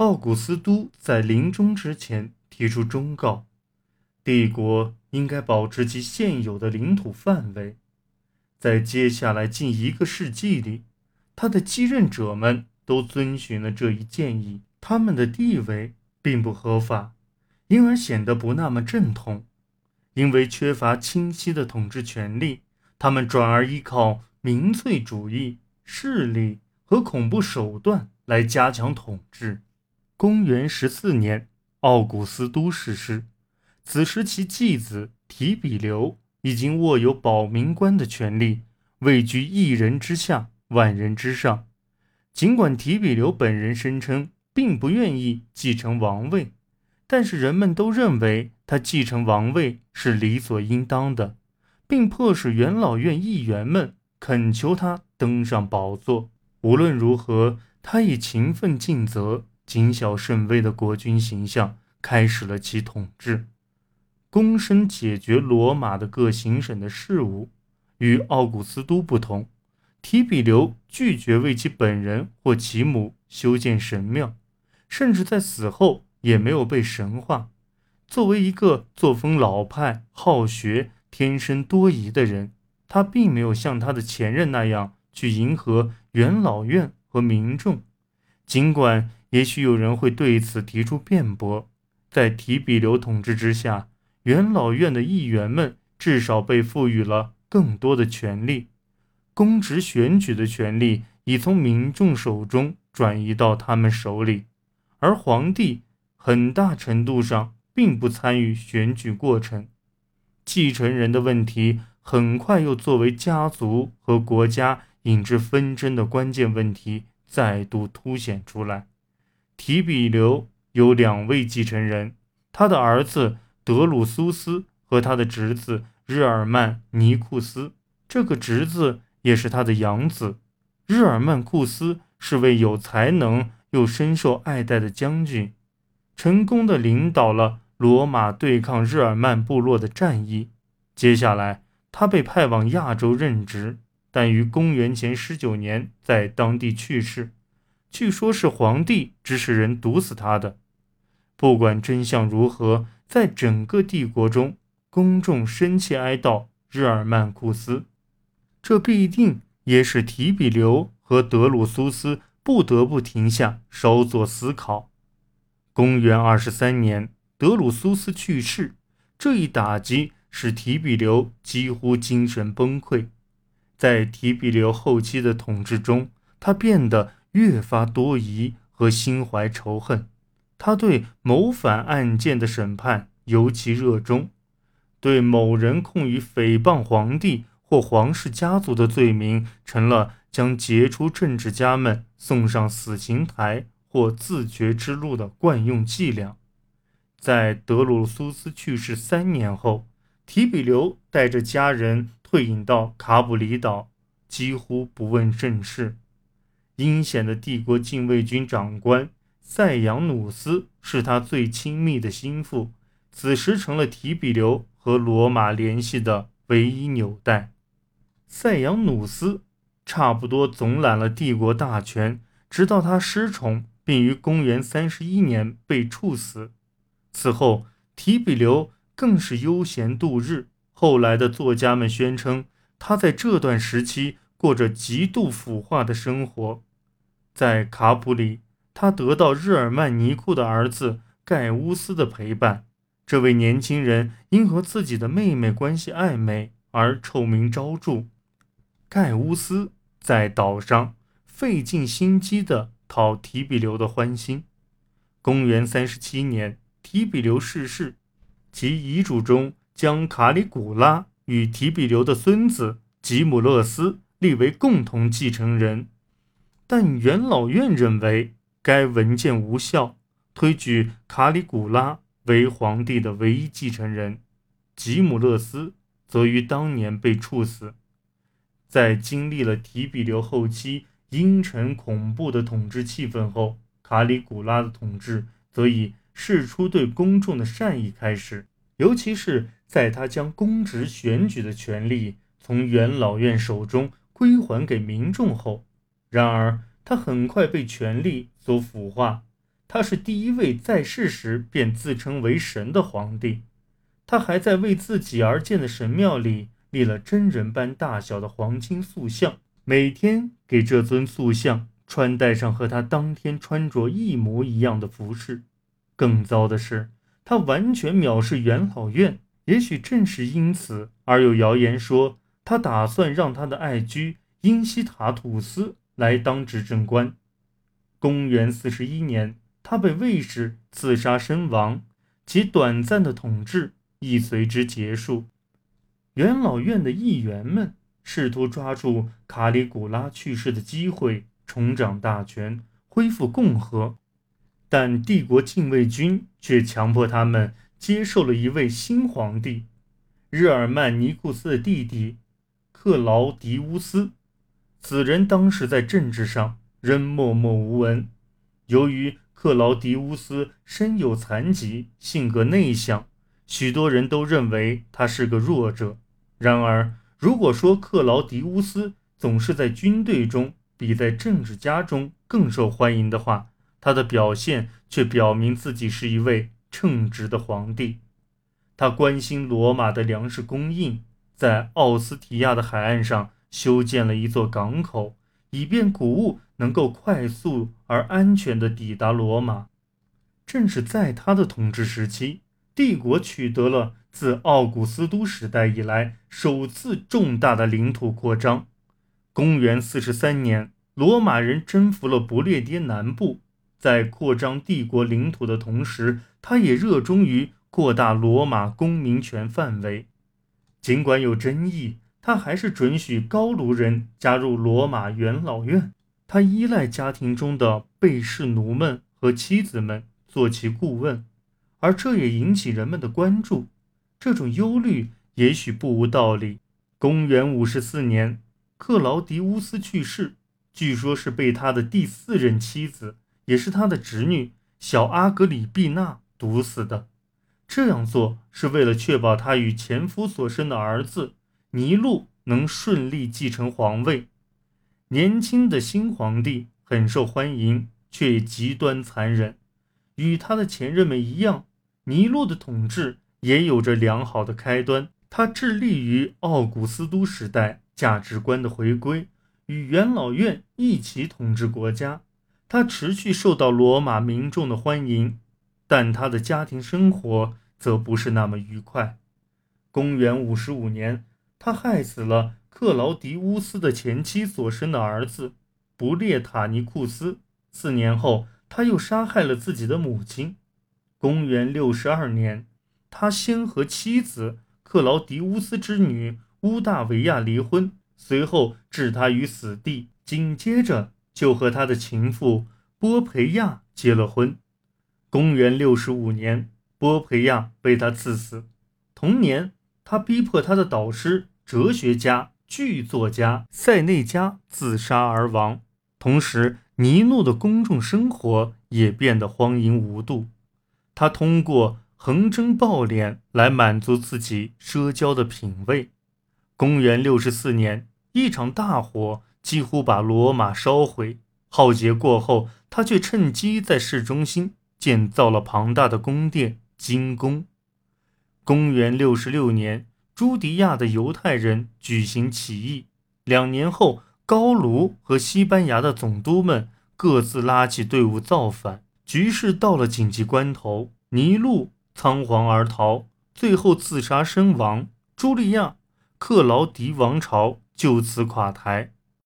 奥古斯都在临终之前提出忠告：帝国应该保持其现有的领土范围。在接下来近一个世纪里，他的继任者们都遵循了这一建议。他们的地位并不合法，因而显得不那么正统。因为缺乏清晰的统治权力，他们转而依靠民粹主义、势力和恐怖手段来加强统治。公元十四年，奥古斯都逝世，此时其继子提比留已经握有保民官的权利，位居一人之下，万人之上。尽管提比留本人声称并不愿意继承王位。但是人们都认为他继承王位是理所应当的，并迫使元老院议员们恳求他登上宝座。无论如何，他以勤奋尽责、谨小慎微的国君形象开始了其统治，躬身解决罗马的各行省的事务。与奥古斯都不同，提比留拒绝为其本人或其母修建神庙，甚至在死后。也没有被神化。作为一个作风老派、好学、天生多疑的人，他并没有像他的前任那样去迎合元老院和民众。尽管也许有人会对此提出辩驳，在提比留统治之下，元老院的议员们至少被赋予了更多的权利，公职选举的权利已从民众手中转移到他们手里，而皇帝。很大程度上并不参与选举过程，继承人的问题很快又作为家族和国家引致纷争的关键问题再度凸显出来。提比留有两位继承人，他的儿子德鲁苏斯和他的侄子日耳曼尼库斯。这个侄子也是他的养子。日耳曼库斯是位有才能又深受爱戴的将军。成功的领导了罗马对抗日耳曼部落的战役。接下来，他被派往亚洲任职，但于公元前十九年在当地去世。据说，是皇帝指使人毒死他的。不管真相如何，在整个帝国中，公众深切哀悼日耳曼库斯。这必定也使提比留和德鲁苏斯不得不停下稍作思考。公元二十三年，德鲁苏斯去世，这一打击使提比留几乎精神崩溃。在提比留后期的统治中，他变得越发多疑和心怀仇恨。他对谋反案件的审判尤其热衷，对某人控于诽谤皇帝或皇室家族的罪名，成了将杰出政治家们送上死刑台。或自绝之路的惯用伎俩。在德鲁苏斯去世三年后，提比留带着家人退隐到卡普里岛，几乎不问政事。阴险的帝国禁卫军长官塞扬努斯是他最亲密的心腹，此时成了提比留和罗马联系的唯一纽带。塞扬努斯差不多总揽了帝国大权，直到他失宠。并于公元三十一年被处死。此后，提比留更是悠闲度日。后来的作家们宣称，他在这段时期过着极度腐化的生活。在卡普里，他得到日耳曼尼库的儿子盖乌斯的陪伴。这位年轻人因和自己的妹妹关系暧昧而臭名昭著。盖乌斯在岛上费尽心机的。讨提比留的欢心。公元三十七年，提比留逝世，其遗嘱中将卡里古拉与提比留的孙子吉姆勒斯立为共同继承人，但元老院认为该文件无效，推举卡里古拉为皇帝的唯一继承人，吉姆勒斯则于当年被处死。在经历了提比留后期。阴沉恐怖的统治气氛后，卡里古拉的统治则以释出对公众的善意开始，尤其是在他将公职选举的权利从元老院手中归还给民众后。然而，他很快被权力所腐化，他是第一位在世时便自称为神的皇帝。他还在为自己而建的神庙里立了真人般大小的黄金塑像，每天给这尊塑像穿戴上和他当天穿着一模一样的服饰。更糟的是，他完全藐视元老院。也许正是因此，而有谣言说他打算让他的爱驹因西塔土司来当执政官。公元四十一年，他被卫士刺杀身亡，其短暂的统治亦随之结束。元老院的议员们试图抓住卡里古拉去世的机会，重掌大权，恢复共和，但帝国禁卫军却强迫他们接受了一位新皇帝——日耳曼尼库斯的弟弟克劳迪乌斯。此人当时在政治上。仍默默无闻。由于克劳迪乌斯身有残疾，性格内向，许多人都认为他是个弱者。然而，如果说克劳迪乌斯总是在军队中比在政治家中更受欢迎的话，他的表现却表明自己是一位称职的皇帝。他关心罗马的粮食供应，在奥斯提亚的海岸上修建了一座港口。以便谷物能够快速而安全地抵达罗马。正是在他的统治时期，帝国取得了自奥古斯都时代以来首次重大的领土扩张。公元四十三年，罗马人征服了不列颠南部。在扩张帝国领土的同时，他也热衷于扩大罗马公民权范围。尽管有争议。他还是准许高卢人加入罗马元老院。他依赖家庭中的被侍奴们和妻子们做其顾问，而这也引起人们的关注。这种忧虑也许不无道理。公元五十四年，克劳迪乌斯去世，据说是被他的第四任妻子，也是他的侄女小阿格里毕娜毒死的。这样做是为了确保他与前夫所生的儿子。尼禄能顺利继承皇位，年轻的新皇帝很受欢迎，却极端残忍。与他的前任们一样，尼禄的统治也有着良好的开端。他致力于奥古斯都时代价值观的回归，与元老院一起统治国家。他持续受到罗马民众的欢迎，但他的家庭生活则不是那么愉快。公元五十五年。他害死了克劳迪乌斯的前妻所生的儿子不列塔尼库斯。四年后，他又杀害了自己的母亲。公元六十二年，他先和妻子克劳迪乌斯之女乌大维亚离婚，随后置他于死地。紧接着，就和他的情妇波培亚结了婚。公元六十五年，波培亚被他赐死。同年，他逼迫他的导师。哲学家、剧作家塞内加自杀而亡，同时尼诺的公众生活也变得荒淫无度。他通过横征暴敛来满足自己奢骄的品味。公元六十四年，一场大火几乎把罗马烧毁。浩劫过后，他却趁机在市中心建造了庞大的宫殿——金宫。公元六十六年。朱迪亚的犹太人举行起义，两年后，高卢和西班牙的总督们各自拉起队伍造反，局势到了紧急关头，尼禄仓皇而逃，最后自杀身亡。朱利亚克劳迪王朝就此垮台。